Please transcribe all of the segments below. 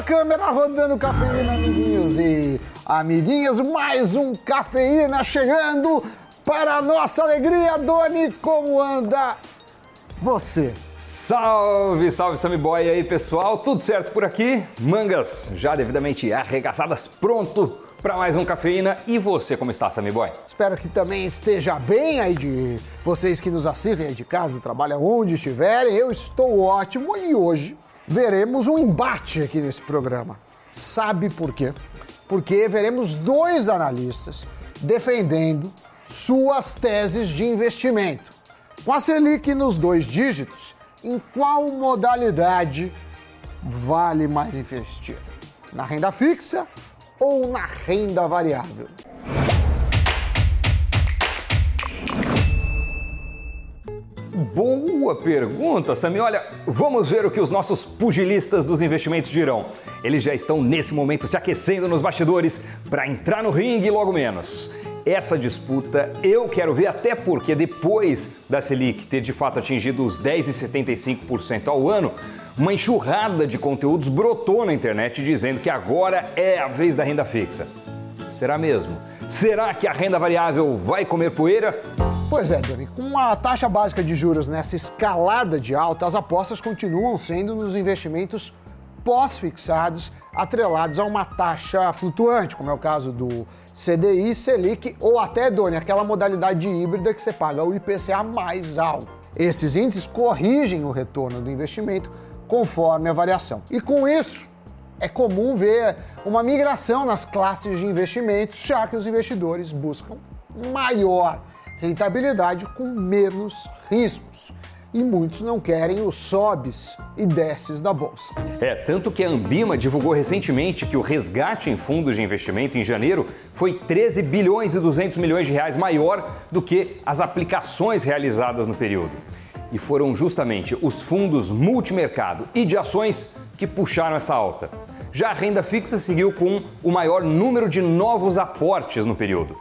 a câmera, rodando cafeína, amiguinhos e amiguinhas. Mais um cafeína chegando para a nossa alegria. Doni, como anda você? Salve, salve Sammy Boy aí pessoal, tudo certo por aqui? Mangas já devidamente arregaçadas, pronto para mais um cafeína. E você, como está, Sammy Boy? Espero que também esteja bem aí de vocês que nos assistem aí de casa, do trabalho, onde estiverem. Eu estou ótimo e hoje veremos um embate aqui nesse programa. Sabe por quê? Porque veremos dois analistas defendendo suas teses de investimento. Com a Selic nos dois dígitos, em qual modalidade vale mais investir? Na renda fixa ou na renda variável? Boa pergunta, Sami. Olha, vamos ver o que os nossos pugilistas dos investimentos dirão. Eles já estão nesse momento se aquecendo nos bastidores para entrar no ringue logo menos. Essa disputa eu quero ver até porque depois da Selic ter de fato atingido os 10,75% ao ano, uma enxurrada de conteúdos brotou na internet dizendo que agora é a vez da renda fixa. Será mesmo? Será que a renda variável vai comer poeira? Pois é, Dani, com a taxa básica de juros nessa escalada de alta, as apostas continuam sendo nos investimentos pós-fixados atrelados a uma taxa flutuante, como é o caso do CDI, Selic ou até, Doni, aquela modalidade híbrida que você paga o IPCA mais alto. Esses índices corrigem o retorno do investimento conforme a variação. E com isso, é comum ver uma migração nas classes de investimentos, já que os investidores buscam maior rentabilidade com menos riscos e muitos não querem os sobes e desces da bolsa. É, tanto que a Ambima divulgou recentemente que o resgate em fundos de investimento em janeiro foi 13 bilhões e 200 milhões de reais maior do que as aplicações realizadas no período. E foram justamente os fundos multimercado e de ações que puxaram essa alta. Já a renda fixa seguiu com o maior número de novos aportes no período.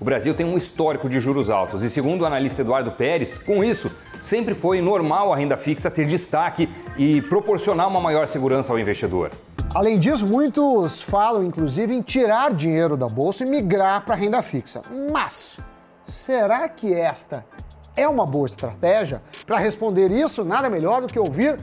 O Brasil tem um histórico de juros altos e, segundo o analista Eduardo Pérez, com isso, sempre foi normal a renda fixa ter destaque e proporcionar uma maior segurança ao investidor. Além disso, muitos falam inclusive em tirar dinheiro da bolsa e migrar para a renda fixa. Mas será que esta é uma boa estratégia? Para responder isso, nada melhor do que ouvir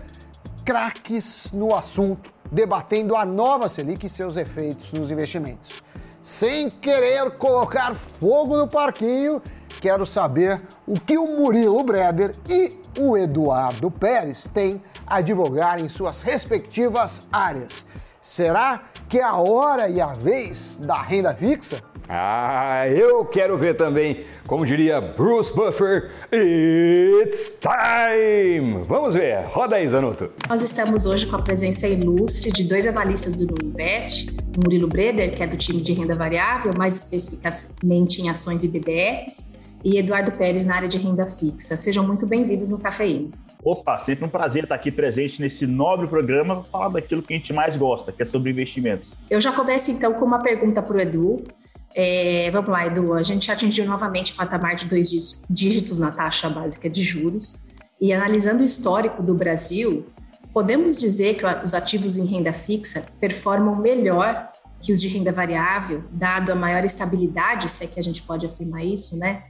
craques no assunto, debatendo a nova Selic e seus efeitos nos investimentos. Sem querer colocar fogo no parquinho, quero saber o que o Murilo Breder e o Eduardo Pérez têm a divulgar em suas respectivas áreas. Será que é a hora e a vez da renda fixa? Ah, eu quero ver também. Como diria Bruce Buffer, it's time! Vamos ver, roda aí, Zanuto. Nós estamos hoje com a presença ilustre de dois analistas do Invest, Murilo Breder, que é do time de renda variável, mais especificamente em ações e BDRs, e Eduardo Pérez na área de renda fixa. Sejam muito bem-vindos no Cafeína. Opa, sempre um prazer estar aqui presente nesse nobre programa para falar daquilo que a gente mais gosta, que é sobre investimentos. Eu já começo então com uma pergunta para o Edu. É, vamos lá, Edu. A gente atingiu novamente o patamar de dois dígitos na taxa básica de juros. E analisando o histórico do Brasil, podemos dizer que os ativos em renda fixa performam melhor que os de renda variável, dado a maior estabilidade, se é que a gente pode afirmar isso, né?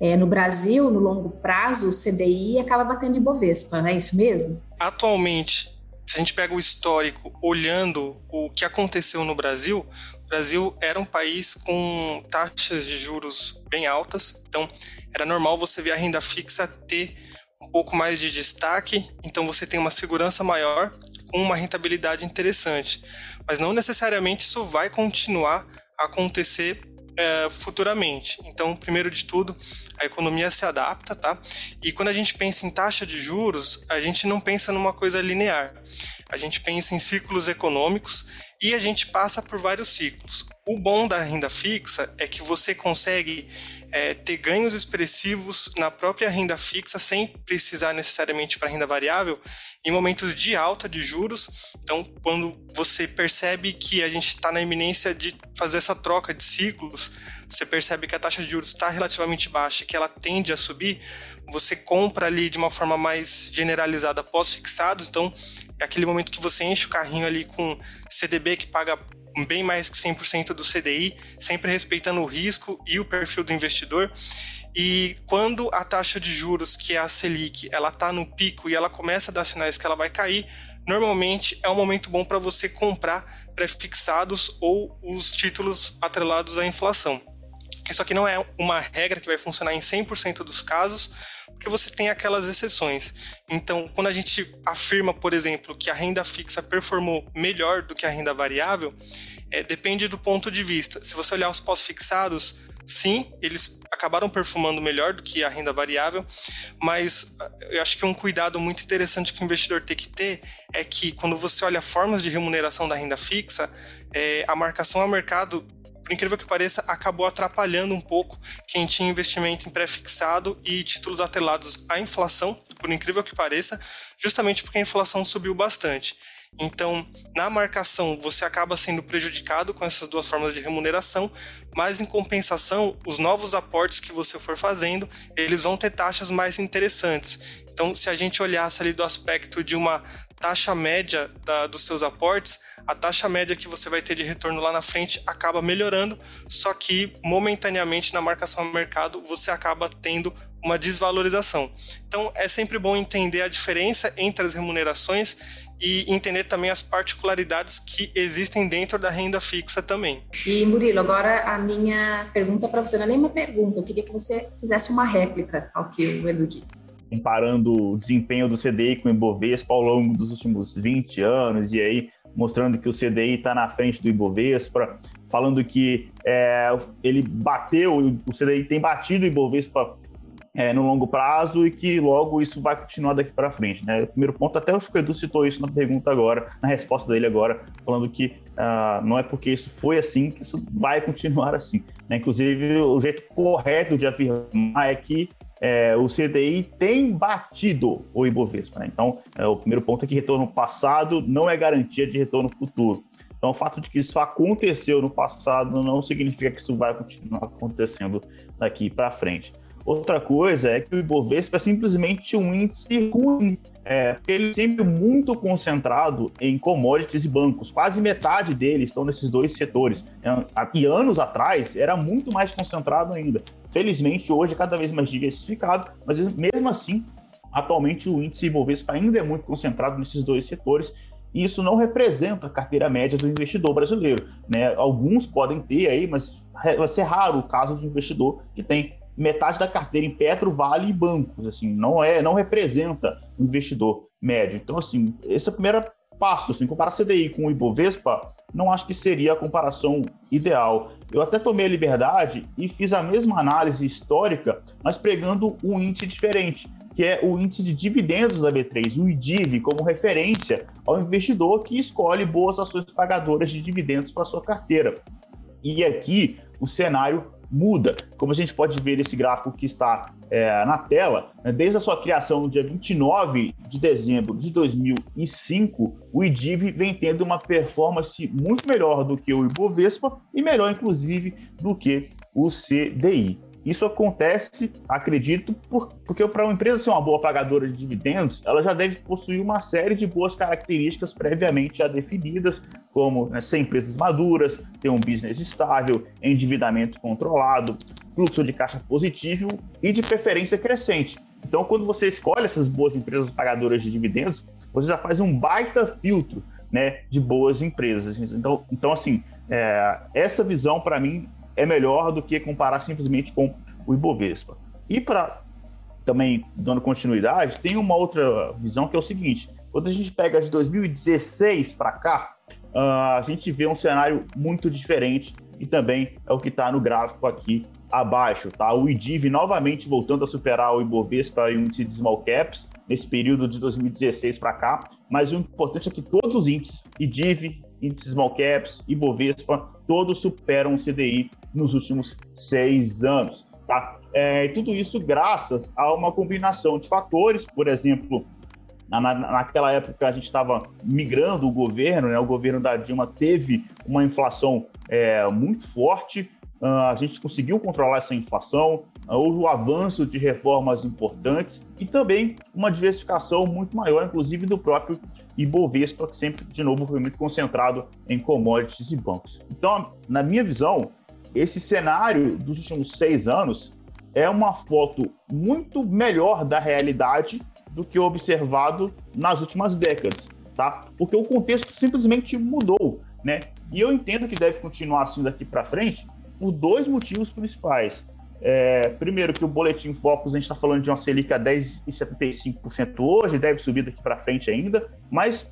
É, no Brasil, no longo prazo, o CDI acaba batendo em Bovespa, não é isso mesmo? Atualmente, se a gente pega o histórico olhando o que aconteceu no Brasil, Brasil era um país com taxas de juros bem altas, então era normal você ver a renda fixa ter um pouco mais de destaque, então você tem uma segurança maior com uma rentabilidade interessante. Mas não necessariamente isso vai continuar a acontecer é, futuramente. Então, primeiro de tudo, a economia se adapta, tá? E quando a gente pensa em taxa de juros, a gente não pensa numa coisa linear. A gente pensa em ciclos econômicos e a gente passa por vários ciclos. O bom da renda fixa é que você consegue é, ter ganhos expressivos na própria renda fixa sem precisar necessariamente para renda variável em momentos de alta de juros. Então, quando você percebe que a gente está na iminência de fazer essa troca de ciclos, você percebe que a taxa de juros está relativamente baixa, que ela tende a subir, você compra ali de uma forma mais generalizada pós-fixados, então aquele momento que você enche o carrinho ali com CDB que paga bem mais que 100% do CDI, sempre respeitando o risco e o perfil do investidor. E quando a taxa de juros, que é a Selic, ela está no pico e ela começa a dar sinais que ela vai cair, normalmente é um momento bom para você comprar prefixados ou os títulos atrelados à inflação. Isso aqui não é uma regra que vai funcionar em 100% dos casos, porque você tem aquelas exceções. Então, quando a gente afirma, por exemplo, que a renda fixa performou melhor do que a renda variável, é, depende do ponto de vista. Se você olhar os pós-fixados, sim, eles acabaram perfumando melhor do que a renda variável, mas ah, eu acho que um cuidado muito interessante que o investidor tem que ter é que quando você olha formas de remuneração da renda fixa, é, a marcação ao mercado por incrível que pareça, acabou atrapalhando um pouco quem tinha investimento em pré-fixado e títulos atrelados à inflação, por incrível que pareça, justamente porque a inflação subiu bastante. Então, na marcação, você acaba sendo prejudicado com essas duas formas de remuneração, mas em compensação, os novos aportes que você for fazendo, eles vão ter taxas mais interessantes. Então, se a gente olhasse ali do aspecto de uma taxa média da, dos seus aportes, a taxa média que você vai ter de retorno lá na frente acaba melhorando, só que momentaneamente na marcação ao mercado você acaba tendo uma desvalorização. Então é sempre bom entender a diferença entre as remunerações e entender também as particularidades que existem dentro da renda fixa também. E Murilo, agora a minha pergunta para você não é nem uma pergunta, eu queria que você fizesse uma réplica ao que o Edu disse comparando o desempenho do CDI com o Ibovespa ao longo dos últimos 20 anos, e aí mostrando que o CDI está na frente do Ibovespa, falando que é, ele bateu, o CDI tem batido o Ibovespa é, no longo prazo e que logo isso vai continuar daqui para frente. Né? O primeiro ponto, até o Edu citou isso na pergunta agora, na resposta dele agora, falando que uh, não é porque isso foi assim que isso vai continuar assim. Né? Inclusive, o jeito correto de afirmar é que é, o CDI tem batido o Ibovespa. Né? Então, é, o primeiro ponto é que retorno passado não é garantia de retorno futuro. Então, o fato de que isso aconteceu no passado não significa que isso vai continuar acontecendo daqui para frente. Outra coisa é que o Ibovespa é simplesmente um índice ruim. É, ele é sempre muito concentrado em commodities e bancos. Quase metade deles estão nesses dois setores. E anos atrás era muito mais concentrado ainda. Felizmente, hoje é cada vez mais diversificado, mas mesmo assim, atualmente o índice Ibovespa ainda é muito concentrado nesses dois setores e isso não representa a carteira média do investidor brasileiro. Né? Alguns podem ter aí, mas vai ser raro o caso de investidor que tem metade da carteira em Petro, Vale e bancos, assim, não é, não representa o investidor médio. Então, assim, esse é o primeiro passo, assim, comparar CDI com o Ibovespa, não acho que seria a comparação ideal. Eu até tomei a liberdade e fiz a mesma análise histórica, mas pregando um índice diferente, que é o índice de dividendos da B3, o IDIV, como referência ao investidor que escolhe boas ações pagadoras de dividendos para sua carteira. E aqui o cenário muda. Como a gente pode ver nesse gráfico que está é, na tela, né, desde a sua criação no dia 29 de dezembro de 2005, o IDIV vem tendo uma performance muito melhor do que o Ibovespa e melhor, inclusive, do que o CDI. Isso acontece, acredito, por, porque para uma empresa ser uma boa pagadora de dividendos, ela já deve possuir uma série de boas características previamente já definidas, como né, ser empresas maduras, ter um business estável, endividamento controlado, fluxo de caixa positivo e de preferência crescente. Então, quando você escolhe essas boas empresas pagadoras de dividendos, você já faz um baita filtro né, de boas empresas. Então, então assim, é, essa visão para mim é melhor do que comparar simplesmente com o Ibovespa. E para também dando continuidade, tem uma outra visão que é o seguinte: quando a gente pega de 2016 para cá, uh, a gente vê um cenário muito diferente e também é o que está no gráfico aqui abaixo, tá? O IDIV novamente voltando a superar o Ibovespa e o índice de small caps nesse período de 2016 para cá, mas o importante é que todos os índices, IDIV, índices small caps, Ibovespa, todos superam o CDI nos últimos seis anos. Tá? É, tudo isso graças a uma combinação de fatores, por exemplo, na, naquela época a gente estava migrando o governo, né? o governo da Dilma teve uma inflação é, muito forte, a gente conseguiu controlar essa inflação, houve o avanço de reformas importantes e também uma diversificação muito maior, inclusive do próprio Ibovespa, que sempre, de novo, foi muito concentrado em commodities e bancos. Então, na minha visão, esse cenário dos últimos seis anos é uma foto muito melhor da realidade do que observado nas últimas décadas, tá? Porque o contexto simplesmente mudou, né? E eu entendo que deve continuar assim daqui para frente por dois motivos principais. É, primeiro, que o boletim Focus, a gente está falando de uma Selic a 10,75% hoje, deve subir daqui para frente ainda, mas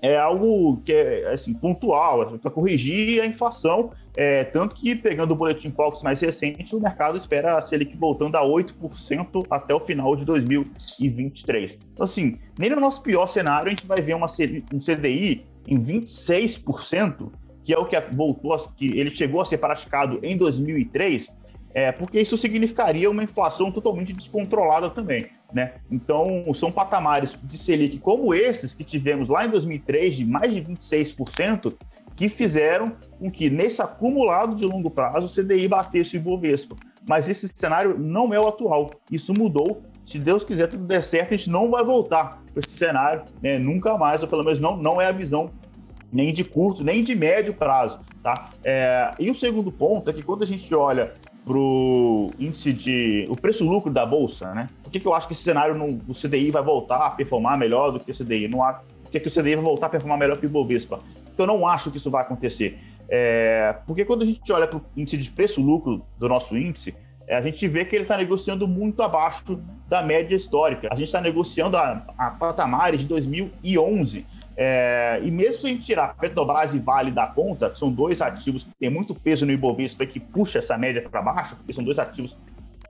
é algo que é assim, pontual, assim, para corrigir a inflação. É, tanto que, pegando o boletim Focus mais recente, o mercado espera a Selic voltando a 8% até o final de 2023. Então, assim, nem no nosso pior cenário a gente vai ver uma, um CDI em 26%, que é o que voltou, que ele chegou a ser praticado em 2003, é, porque isso significaria uma inflação totalmente descontrolada também. Né? Então, são patamares de Selic como esses que tivemos lá em 2003, de mais de 26%, que fizeram com que, nesse acumulado de longo prazo, o CDI batesse o Ibovespa. Mas esse cenário não é o atual. Isso mudou. Se Deus quiser, tudo der certo, a gente não vai voltar para esse cenário né? nunca mais, ou pelo menos não, não é a visão nem de curto, nem de médio prazo. Tá? É, e o segundo ponto é que quando a gente olha para o índice de. o preço-lucro da Bolsa, né? Por que, que eu acho que esse cenário, no, o CDI vai voltar a performar melhor do que o CDI? Não há, por que, que o CDI vai voltar a performar melhor que o Ibovespa? Então, eu não acho que isso vai acontecer. É, porque quando a gente olha para o índice de preço-lucro do nosso índice, é, a gente vê que ele está negociando muito abaixo da média histórica. A gente está negociando a, a patamares de 2011. É, e mesmo se a gente tirar Petrobras e Vale da conta, que são dois ativos que têm muito peso no Ibovespa e que puxa essa média para baixo, porque são dois ativos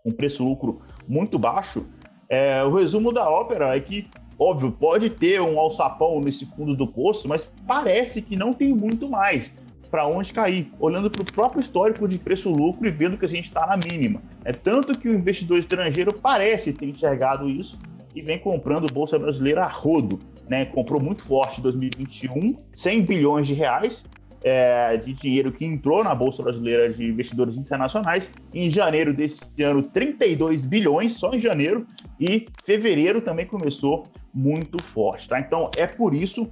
com preço-lucro muito baixo, é, o resumo da ópera é que, óbvio, pode ter um alçapão nesse fundo do poço, mas parece que não tem muito mais para onde cair, olhando para o próprio histórico de preço-lucro e vendo que a gente está na mínima. É tanto que o investidor estrangeiro parece ter enxergado isso e vem comprando Bolsa Brasileira a rodo né, comprou muito forte em 2021, 100 bilhões de reais é, de dinheiro que entrou na Bolsa Brasileira de Investidores Internacionais. Em janeiro desse ano, 32 bilhões, só em janeiro, e fevereiro também começou muito forte. Tá? Então, é por isso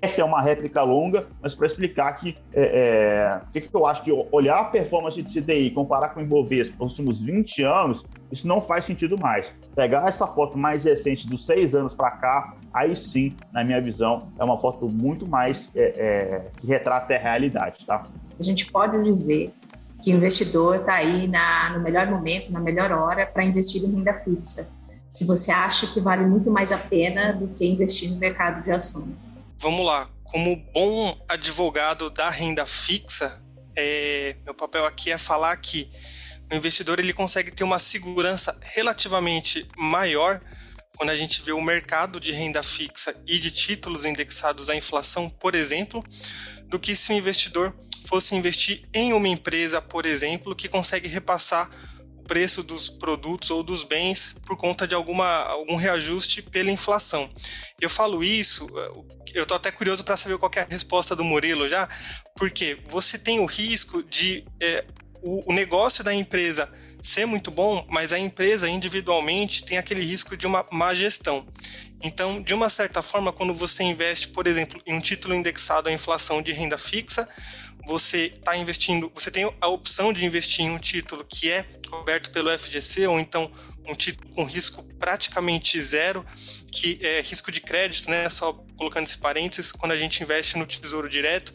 essa é uma réplica longa, mas para explicar que é, é, o que, que, eu acho que olhar a performance de CDI comparar com o Ibovespa nos últimos 20 anos, isso não faz sentido mais. Pegar essa foto mais recente dos seis anos para cá, aí sim, na minha visão, é uma foto muito mais é, é, que retrata a realidade, tá? A gente pode dizer que o investidor está aí na, no melhor momento, na melhor hora para investir em renda fixa. Se você acha que vale muito mais a pena do que investir no mercado de ações vamos lá, como bom advogado da renda fixa, é, meu papel aqui é falar que o investidor ele consegue ter uma segurança relativamente maior quando a gente vê o mercado de renda fixa e de títulos indexados à inflação, por exemplo, do que se o investidor fosse investir em uma empresa, por exemplo, que consegue repassar preço dos produtos ou dos bens por conta de alguma, algum reajuste pela inflação. Eu falo isso, eu estou até curioso para saber qual é a resposta do Murilo já, porque você tem o risco de é, o, o negócio da empresa ser muito bom, mas a empresa individualmente tem aquele risco de uma má gestão. Então, de uma certa forma, quando você investe, por exemplo, em um título indexado à inflação de renda fixa, você está investindo, você tem a opção de investir em um título que é coberto pelo FGC ou então um título com risco praticamente zero, que é risco de crédito, né? Só colocando esse parênteses, quando a gente investe no Tesouro Direto.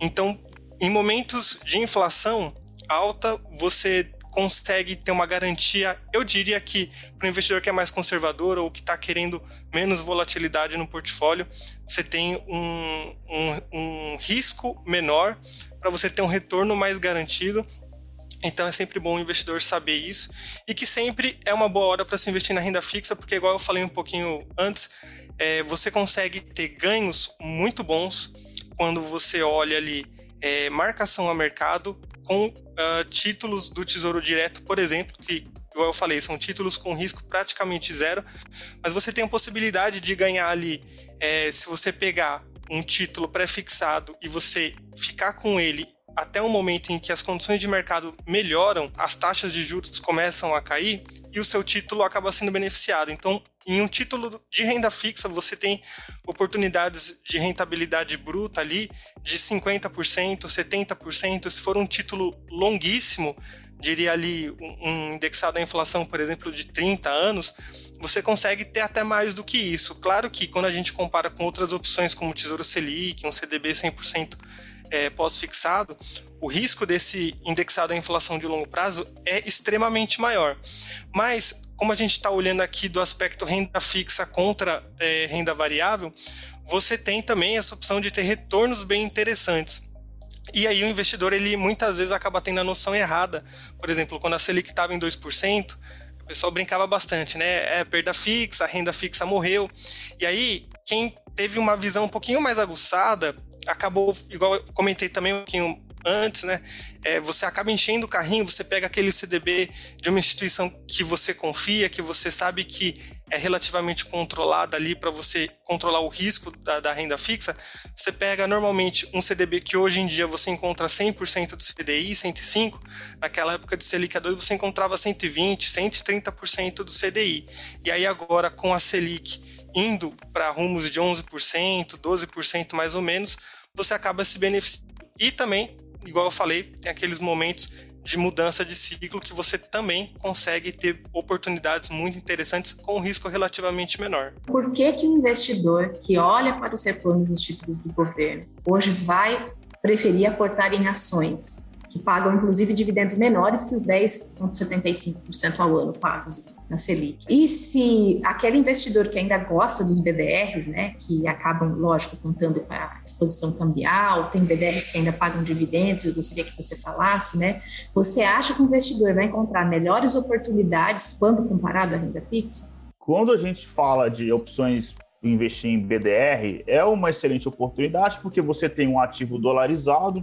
Então, em momentos de inflação alta, você consegue ter uma garantia, eu diria que para o investidor que é mais conservador ou que está querendo menos volatilidade no portfólio, você tem um, um, um risco menor para você ter um retorno mais garantido. Então é sempre bom o investidor saber isso e que sempre é uma boa hora para se investir na renda fixa, porque igual eu falei um pouquinho antes, é, você consegue ter ganhos muito bons quando você olha ali é, marcação a mercado com uh, títulos do Tesouro Direto, por exemplo, que, igual eu falei, são títulos com risco praticamente zero, mas você tem a possibilidade de ganhar ali, é, se você pegar um título pré-fixado e você ficar com ele até o momento em que as condições de mercado melhoram, as taxas de juros começam a cair e o seu título acaba sendo beneficiado. Então, em um título de renda fixa, você tem oportunidades de rentabilidade bruta ali de 50%, 70%. Se for um título longuíssimo, diria ali um indexado à inflação, por exemplo, de 30 anos, você consegue ter até mais do que isso. Claro que quando a gente compara com outras opções como Tesouro Selic, um CDB 100% é, pós-fixado, o risco desse indexado à inflação de longo prazo é extremamente maior. Mas, como a gente está olhando aqui do aspecto renda fixa contra é, renda variável, você tem também essa opção de ter retornos bem interessantes. E aí o investidor ele muitas vezes acaba tendo a noção errada. Por exemplo, quando a Selic estava em 2%, o pessoal brincava bastante, né? É perda fixa, renda fixa morreu. E aí, quem teve uma visão um pouquinho mais aguçada, acabou, igual eu comentei também um pouquinho antes, né? É, você acaba enchendo o carrinho, você pega aquele CDB de uma instituição que você confia, que você sabe que é relativamente controlada ali para você controlar o risco da, da, renda fixa. Você pega normalmente um CDB que hoje em dia você encontra 100% do CDI, 105, naquela época de Selic a 2 você encontrava 120, 130% do CDI. E aí agora com a Selic indo para rumos de 11%, 12% mais ou menos, você acaba se beneficiando. E também igual eu falei, tem aqueles momentos de mudança de ciclo que você também consegue ter oportunidades muito interessantes com um risco relativamente menor. Por que, que o investidor que olha para os retornos dos títulos do governo hoje vai preferir aportar em ações, que pagam inclusive dividendos menores que os 10,75% ao ano pagos na Selic. E se aquele investidor que ainda gosta dos BDRs, né, que acabam, lógico, contando com a exposição cambial, tem BDRs que ainda pagam dividendos, eu gostaria que você falasse, né? Você acha que o investidor vai encontrar melhores oportunidades quando comparado à renda fixa? Quando a gente fala de opções investir em BDR, é uma excelente oportunidade porque você tem um ativo dolarizado,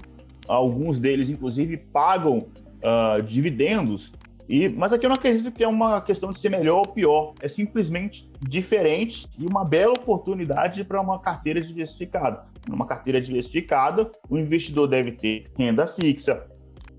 alguns deles, inclusive, pagam uh, dividendos e, mas aqui eu não acredito que é uma questão de ser melhor ou pior, é simplesmente diferente e uma bela oportunidade para uma carteira diversificada. Numa carteira diversificada, o investidor deve ter renda fixa,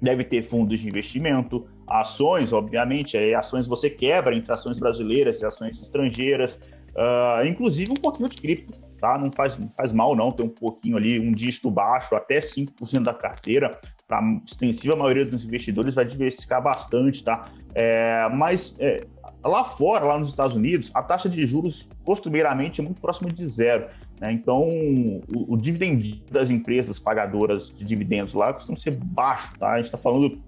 deve ter fundos de investimento, ações, obviamente, aí ações você quebra entre ações brasileiras e ações estrangeiras, uh, inclusive um pouquinho de cripto, tá? Não faz, não faz mal não ter um pouquinho ali, um dígito baixo, até 5% da carteira, a extensiva maioria dos investidores vai diversificar bastante, tá? É, mas é, lá fora, lá nos Estados Unidos, a taxa de juros costumeiramente é muito próxima de zero. Né? Então, o, o dividend das empresas pagadoras de dividendos lá costuma ser baixo, tá? A gente está falando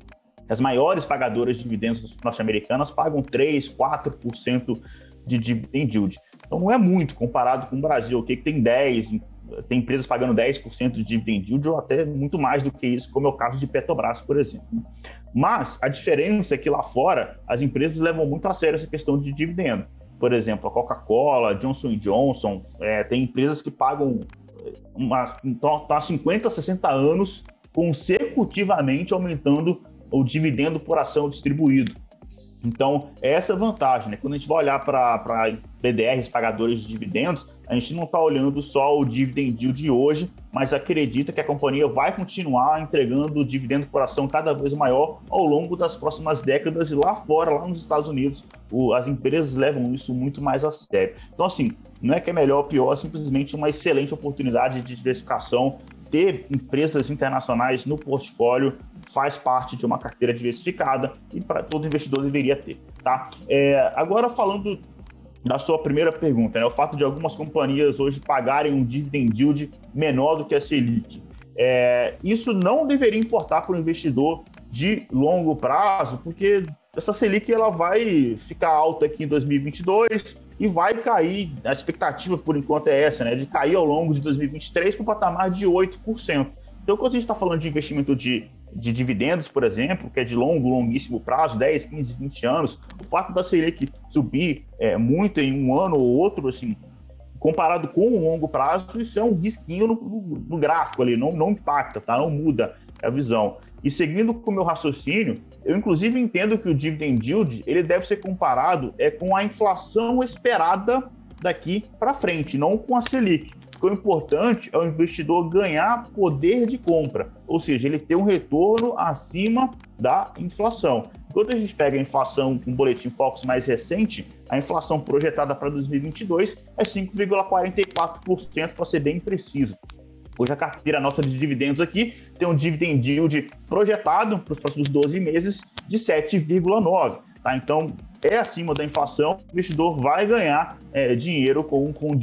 as maiores pagadoras de dividendos norte-americanas pagam 3, 4% de dividend yield. Então, não é muito comparado com o Brasil, que tem 10, tem empresas pagando 10% de dividend yield ou até muito mais do que isso, como é o caso de Petrobras, por exemplo. Mas a diferença é que lá fora as empresas levam muito a sério essa questão de dividendo. Por exemplo, a Coca-Cola, Johnson Johnson, é, tem empresas que pagam estão há 50, 60 anos consecutivamente aumentando o dividendo por ação distribuído. Então, essa é a vantagem. Né? Quando a gente vai olhar para BDRs, pagadores de dividendos, a gente não está olhando só o dividend yield de hoje, mas acredita que a companhia vai continuar entregando dividendo por ação cada vez maior ao longo das próximas décadas e lá fora, lá nos Estados Unidos, o, as empresas levam isso muito mais a sério. Então, assim, não é que é melhor ou pior, é simplesmente uma excelente oportunidade de diversificação. Ter empresas internacionais no portfólio faz parte de uma carteira diversificada e para todo investidor deveria ter, tá? É, agora falando da sua primeira pergunta, né? O fato de algumas companhias hoje pagarem um dividend yield menor do que a Selic. É, isso não deveria importar para o investidor de longo prazo, porque essa Selic ela vai ficar alta aqui em 2022 e vai cair, a expectativa por enquanto é essa, né, de cair ao longo de 2023 para o patamar de 8%. Então, quando a gente está falando de investimento de de dividendos, por exemplo, que é de longo, longuíssimo prazo, 10, 15, 20 anos, o fato da Selic subir é, muito em um ano ou outro, assim, comparado com o longo prazo, isso é um risquinho no, no, no gráfico ali, não, não impacta, tá? não muda a visão. E seguindo com o meu raciocínio, eu inclusive entendo que o dividend yield ele deve ser comparado é, com a inflação esperada daqui para frente, não com a Selic. O importante é o investidor ganhar poder de compra, ou seja, ele ter um retorno acima da inflação. Quando a gente pega a inflação com um boletim Focus mais recente, a inflação projetada para 2022 é 5,44%, para ser bem preciso. Hoje a carteira nossa de dividendos aqui tem um dividend yield projetado para os próximos 12 meses de 7,9%. Tá? Então, é acima da inflação, o investidor vai ganhar é, dinheiro com, com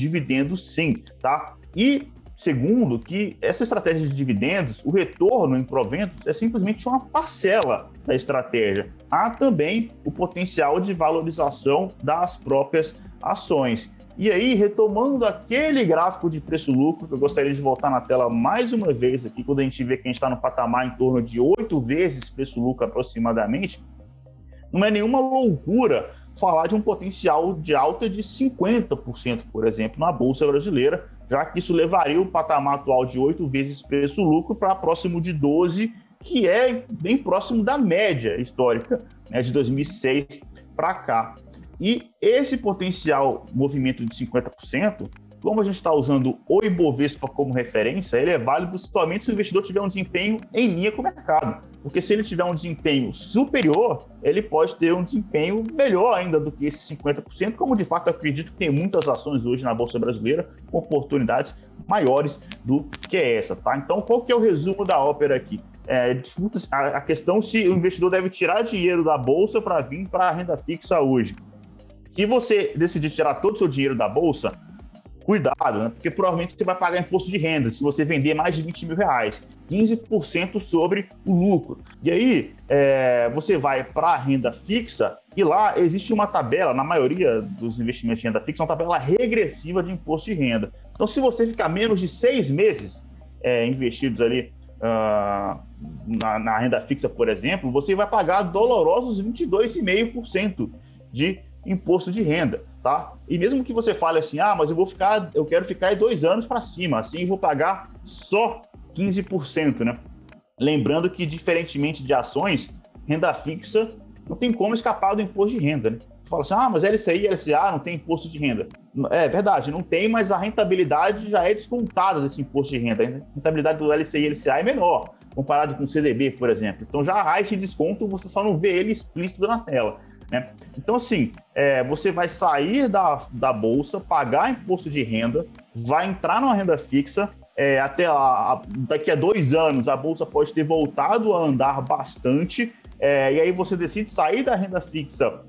sim. Tá? E segundo, que essa estratégia de dividendos, o retorno em proventos é simplesmente uma parcela da estratégia. Há também o potencial de valorização das próprias ações. E aí, retomando aquele gráfico de preço-lucro, que eu gostaria de voltar na tela mais uma vez aqui, quando a gente vê que a gente está no patamar em torno de oito vezes preço-lucro aproximadamente, não é nenhuma loucura falar de um potencial de alta de 50%, por exemplo, na Bolsa Brasileira, já que isso levaria o patamar atual de oito vezes preço-lucro para próximo de 12, que é bem próximo da média histórica né, de 2006 para cá. E esse potencial movimento de 50%, como a gente está usando o Ibovespa como referência, ele é válido somente se o investidor tiver um desempenho em linha com o mercado. Porque se ele tiver um desempenho superior, ele pode ter um desempenho melhor ainda do que esses 50%, como de fato acredito que tem muitas ações hoje na Bolsa Brasileira com oportunidades maiores do que essa, tá? Então, qual que é o resumo da ópera aqui? É, disputa a, questão se o investidor deve tirar dinheiro da bolsa para vir para a renda fixa hoje. Se você decidir tirar todo o seu dinheiro da bolsa, cuidado, né? porque provavelmente você vai pagar imposto de renda se você vender mais de 20 mil reais. 15% sobre o lucro. E aí, é, você vai para a renda fixa e lá existe uma tabela, na maioria dos investimentos de renda fixa, uma tabela regressiva de imposto de renda. Então, se você ficar menos de seis meses é, investidos ali uh, na, na, renda fixa, por exemplo, você vai pagar dolorosos 22,5% de imposto de renda, tá? E mesmo que você fale assim, ah, mas eu vou ficar, eu quero ficar dois anos para cima, assim vou pagar só 15%, né? Lembrando que, diferentemente de ações, renda fixa não tem como escapar do imposto de renda, né? Fala assim, ah, mas LCI, LCA não tem imposto de renda. É verdade, não tem, mas a rentabilidade já é descontada desse imposto de renda. A rentabilidade do LCI e LCA é menor, comparado com o CDB, por exemplo. Então já há esse desconto, você só não vê ele explícito na tela. Né? Então, assim, é, você vai sair da, da bolsa, pagar imposto de renda, vai entrar numa renda fixa, é, até a, daqui a dois anos a bolsa pode ter voltado a andar bastante, é, e aí você decide sair da renda fixa,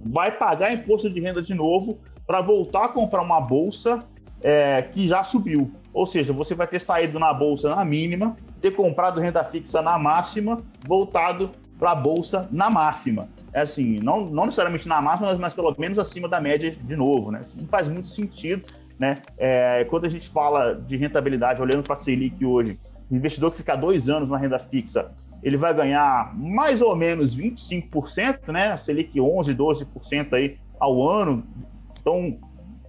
vai pagar imposto de renda de novo para voltar a comprar uma bolsa é, que já subiu. Ou seja, você vai ter saído na bolsa na mínima, ter comprado renda fixa na máxima, voltado para a bolsa na máxima é assim, não, não necessariamente na máxima, mas, mas, pelo menos acima da média de novo, né? Não faz muito sentido, né? É, quando a gente fala de rentabilidade, olhando para a Selic hoje, o investidor que ficar dois anos na renda fixa, ele vai ganhar mais ou menos 25%, né? Selic 11, 12% aí ao ano. Então,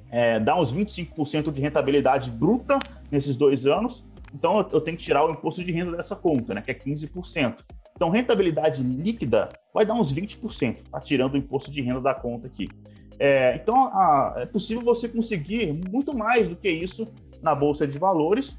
é, dá uns 25% de rentabilidade bruta nesses dois anos. Então, eu tenho que tirar o imposto de renda dessa conta, né? Que é 15%. Então, rentabilidade líquida vai dar uns 20%, tá? tirando o imposto de renda da conta aqui. É, então, a, é possível você conseguir muito mais do que isso na Bolsa de Valores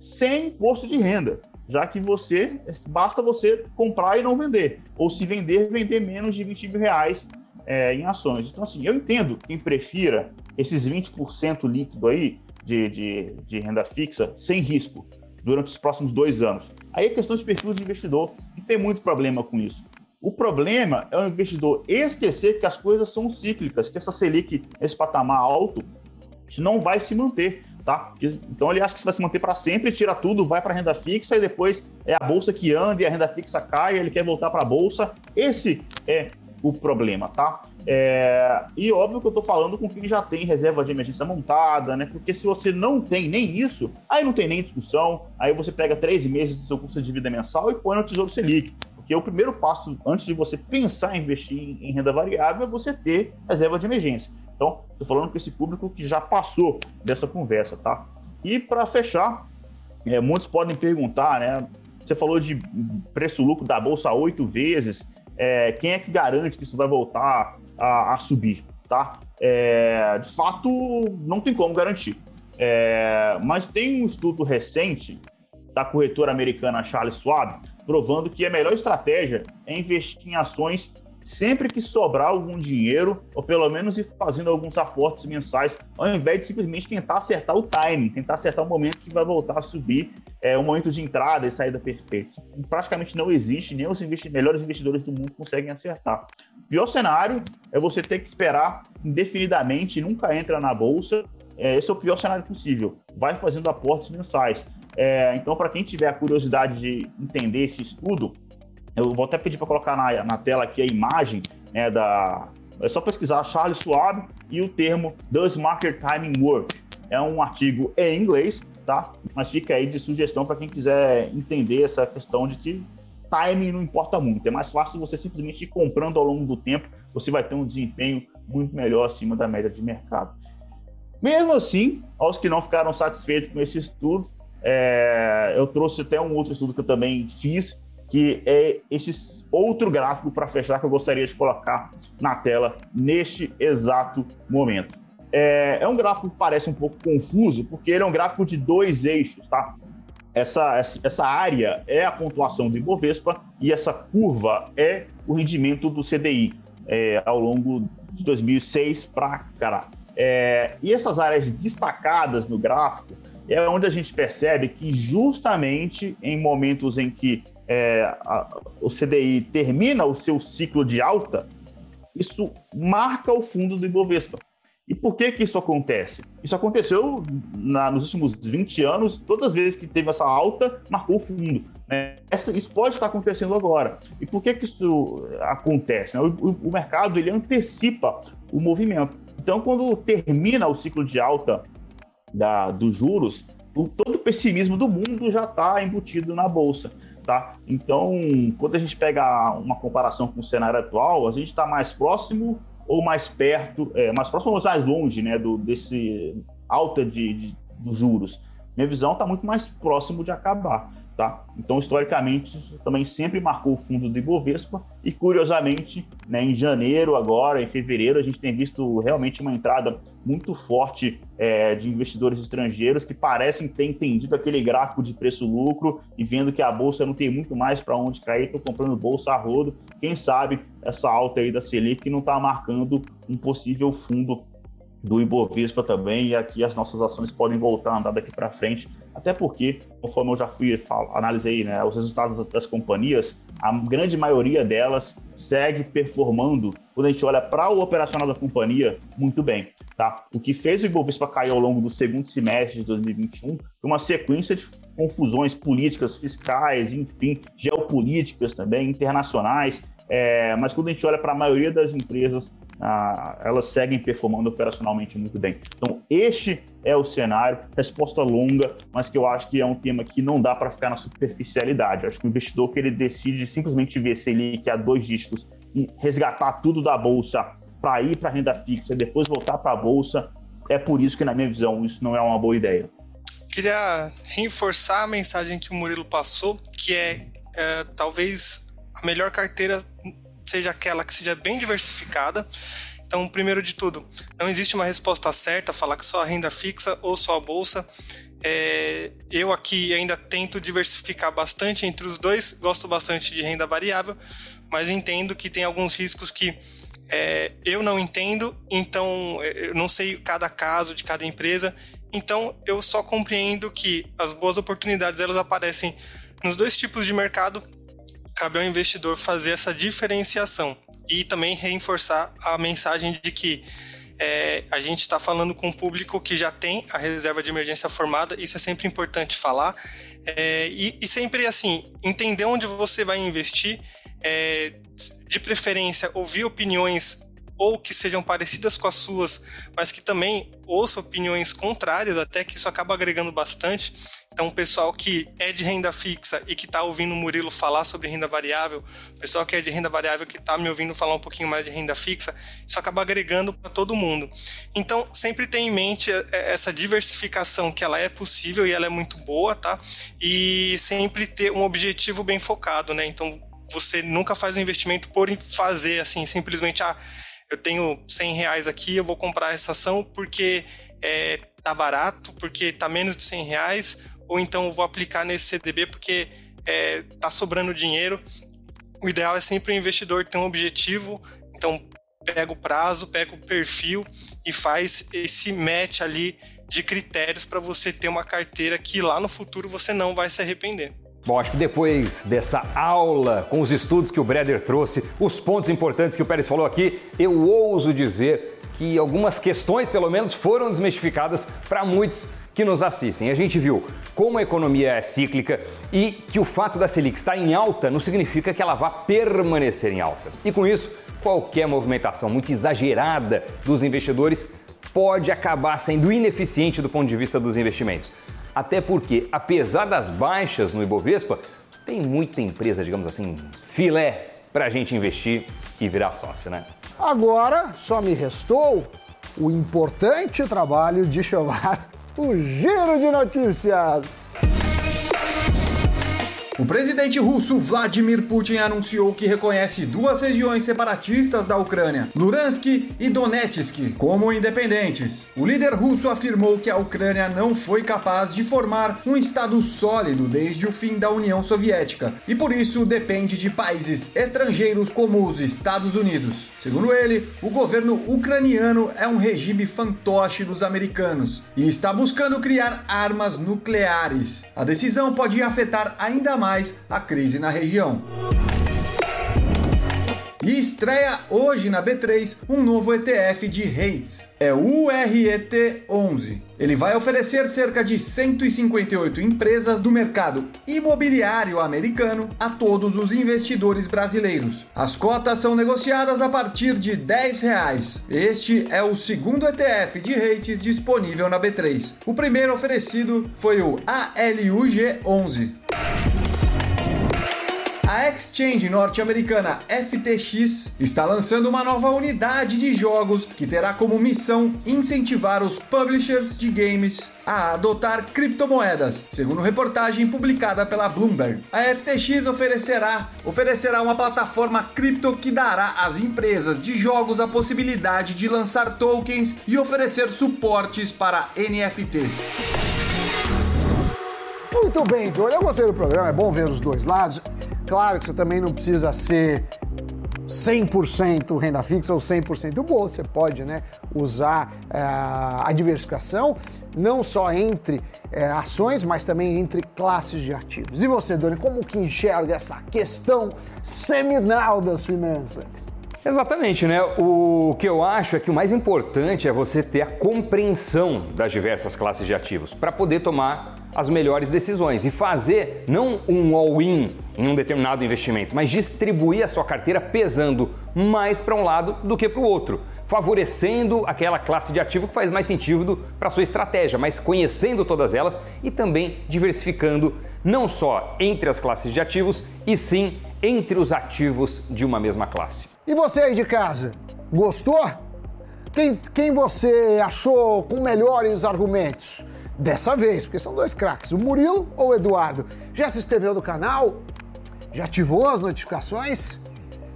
sem imposto de renda, já que você basta você comprar e não vender, ou se vender, vender menos de 20 mil reais é, em ações. Então, assim, eu entendo quem prefira esses 20% líquido aí de, de, de renda fixa sem risco durante os próximos dois anos. Aí é questão de perfil de investidor, não tem muito problema com isso. O problema é o investidor esquecer que as coisas são cíclicas, que essa Selic, esse patamar alto, não vai se manter, tá? Então ele acha que vai se manter para sempre, tira tudo, vai para renda fixa e depois é a bolsa que anda e a renda fixa cai, ele quer voltar para a bolsa. Esse é o problema, tá? É, e óbvio que eu tô falando com quem já tem reserva de emergência montada, né? Porque se você não tem nem isso, aí não tem nem discussão, aí você pega três meses do seu custo de vida mensal e põe no Tesouro Selic. Porque o primeiro passo, antes de você pensar em investir em renda variável, é você ter reserva de emergência. Então, estou falando com esse público que já passou dessa conversa, tá? E para fechar, é, muitos podem perguntar, né? Você falou de preço-lucro da bolsa oito vezes é, quem é que garante que isso vai voltar a, a subir, tá? É, de fato, não tem como garantir. É, mas tem um estudo recente da corretora americana Charles Schwab provando que a melhor estratégia é investir em ações sempre que sobrar algum dinheiro, ou pelo menos ir fazendo alguns aportes mensais, ao invés de simplesmente tentar acertar o timing, tentar acertar o momento que vai voltar a subir, é, o momento de entrada e saída perfeito. Praticamente não existe, nem os investi melhores investidores do mundo conseguem acertar. O pior cenário é você ter que esperar indefinidamente, nunca entra na bolsa. É, esse é o pior cenário possível. Vai fazendo aportes mensais. É, então, para quem tiver a curiosidade de entender esse estudo, eu vou até pedir para colocar na, na tela aqui a imagem né, da. É só pesquisar Charles Schwab e o termo Does Market Timing Work? É um artigo em inglês, tá? Mas fica aí de sugestão para quem quiser entender essa questão de que timing não importa muito. É mais fácil você simplesmente ir comprando ao longo do tempo, você vai ter um desempenho muito melhor acima da média de mercado. Mesmo assim, aos que não ficaram satisfeitos com esse estudo, é, eu trouxe até um outro estudo que eu também fiz, que é esse outro gráfico para fechar que eu gostaria de colocar na tela neste exato momento. É, é, um gráfico que parece um pouco confuso, porque ele é um gráfico de dois eixos, tá? Essa, essa área é a pontuação do Ibovespa e essa curva é o rendimento do CDI é, ao longo de 2006 para cá. É, e essas áreas destacadas no gráfico é onde a gente percebe que justamente em momentos em que é, a, o CDI termina o seu ciclo de alta, isso marca o fundo do Ibovespa. E por que que isso acontece? Isso aconteceu na, nos últimos 20 anos, todas as vezes que teve essa alta, marcou o fundo. Né? Essa, isso pode estar acontecendo agora. E por que que isso acontece? Né? O, o, o mercado ele antecipa o movimento. Então, quando termina o ciclo de alta da, dos juros, o, todo o pessimismo do mundo já está embutido na bolsa. Tá? Então, quando a gente pega uma comparação com o cenário atual, a gente está mais próximo ou mais perto, é, mais próximo ou mais longe né, do, desse alta de, de dos juros. Minha visão está muito mais próximo de acabar. Tá? Então, historicamente, isso também sempre marcou o fundo do Ibovespa e, curiosamente, né, em janeiro, agora, em fevereiro, a gente tem visto realmente uma entrada muito forte é, de investidores estrangeiros que parecem ter entendido aquele gráfico de preço-lucro e vendo que a bolsa não tem muito mais para onde cair, estão comprando bolsa a rodo. Quem sabe essa alta aí da Selic não está marcando um possível fundo do Ibovespa também, e aqui as nossas ações podem voltar a andar daqui para frente, até porque, conforme eu já fui analisei né, os resultados das companhias, a grande maioria delas segue performando, quando a gente olha para o operacional da companhia, muito bem. Tá? O que fez o Ibovespa cair ao longo do segundo semestre de 2021 foi uma sequência de confusões políticas, fiscais, enfim, geopolíticas também, internacionais, é, mas quando a gente olha para a maioria das empresas, ah, elas seguem performando operacionalmente muito bem. Então, este é o cenário, resposta longa, mas que eu acho que é um tema que não dá para ficar na superficialidade. Eu acho que o investidor que ele decide simplesmente ver se ele quer dois dígitos e resgatar tudo da bolsa para ir para renda fixa e depois voltar para a bolsa, é por isso que, na minha visão, isso não é uma boa ideia. Queria reforçar a mensagem que o Murilo passou, que é, é talvez a melhor carteira seja aquela que seja bem diversificada. Então, primeiro de tudo, não existe uma resposta certa, falar que só a renda fixa ou só a bolsa. É, eu aqui ainda tento diversificar bastante entre os dois, gosto bastante de renda variável, mas entendo que tem alguns riscos que é, eu não entendo, então é, eu não sei cada caso de cada empresa, então eu só compreendo que as boas oportunidades elas aparecem nos dois tipos de mercado cabe ao investidor fazer essa diferenciação e também reforçar a mensagem de que é, a gente está falando com um público que já tem a reserva de emergência formada, isso é sempre importante falar. É, e, e, sempre assim, entender onde você vai investir, é, de preferência ouvir opiniões ou que sejam parecidas com as suas, mas que também ouça opiniões contrárias, até que isso acaba agregando bastante. Então, o pessoal que é de renda fixa e que está ouvindo o Murilo falar sobre renda variável, o pessoal que é de renda variável que está me ouvindo falar um pouquinho mais de renda fixa, isso acaba agregando para todo mundo. Então, sempre tenha em mente é, é, essa diversificação que ela é possível e ela é muito boa, tá? E sempre ter um objetivo bem focado, né? Então, você nunca faz um investimento por fazer, assim, simplesmente, ah, eu tenho 100 reais aqui, eu vou comprar essa ação porque é, tá barato porque tá menos de 100 reais, ou então vou aplicar nesse CDB porque é, tá sobrando dinheiro. O ideal é sempre o investidor ter um objetivo, então pega o prazo, pega o perfil e faz esse match ali de critérios para você ter uma carteira que lá no futuro você não vai se arrepender. Bom, acho que depois dessa aula com os estudos que o Breder trouxe, os pontos importantes que o Pérez falou aqui, eu ouso dizer que algumas questões, pelo menos, foram desmistificadas para muitos que nos assistem. A gente viu como a economia é cíclica e que o fato da Selic estar em alta não significa que ela vá permanecer em alta. E com isso, qualquer movimentação muito exagerada dos investidores pode acabar sendo ineficiente do ponto de vista dos investimentos. Até porque, apesar das baixas no Ibovespa, tem muita empresa, digamos assim, filé para a gente investir e virar sócio, né? Agora só me restou o importante trabalho de chamar o Giro de Notícias. O presidente russo Vladimir Putin anunciou que reconhece duas regiões separatistas da Ucrânia, Luhansk e Donetsk, como independentes. O líder russo afirmou que a Ucrânia não foi capaz de formar um Estado sólido desde o fim da União Soviética e por isso depende de países estrangeiros como os Estados Unidos. Segundo ele, o governo ucraniano é um regime fantoche dos americanos e está buscando criar armas nucleares. A decisão pode afetar ainda mais a crise na região. E estreia hoje na B3 um novo ETF de REITs. É o URET11. Ele vai oferecer cerca de 158 empresas do mercado imobiliário americano a todos os investidores brasileiros. As cotas são negociadas a partir de 10 reais. Este é o segundo ETF de REITs disponível na B3. O primeiro oferecido foi o ALUG11. A exchange norte-americana FTX está lançando uma nova unidade de jogos que terá como missão incentivar os publishers de games a adotar criptomoedas, segundo reportagem publicada pela Bloomberg. A FTX oferecerá, oferecerá uma plataforma cripto que dará às empresas de jogos a possibilidade de lançar tokens e oferecer suportes para NFTs. Muito bem, então eu gostei do programa, é bom ver os dois lados. Claro que você também não precisa ser 100% renda fixa ou 100% bolsa. Você pode né, usar é, a diversificação não só entre é, ações, mas também entre classes de ativos. E você, Doni, como que enxerga essa questão seminal das finanças? Exatamente, né? O que eu acho é que o mais importante é você ter a compreensão das diversas classes de ativos para poder tomar as melhores decisões e fazer não um all-in em um determinado investimento, mas distribuir a sua carteira pesando mais para um lado do que para o outro, favorecendo aquela classe de ativo que faz mais sentido para sua estratégia, mas conhecendo todas elas e também diversificando não só entre as classes de ativos, e sim entre os ativos de uma mesma classe. E você aí de casa, gostou? Quem, quem você achou com melhores argumentos? Dessa vez, porque são dois craques, o Murilo ou o Eduardo. Já se inscreveu no canal? Já ativou as notificações?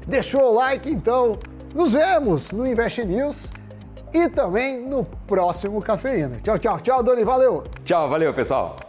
Deixou o like? Então, nos vemos no Invest News e também no próximo Cafeína. Tchau, tchau, tchau, Doni, valeu! Tchau, valeu, pessoal!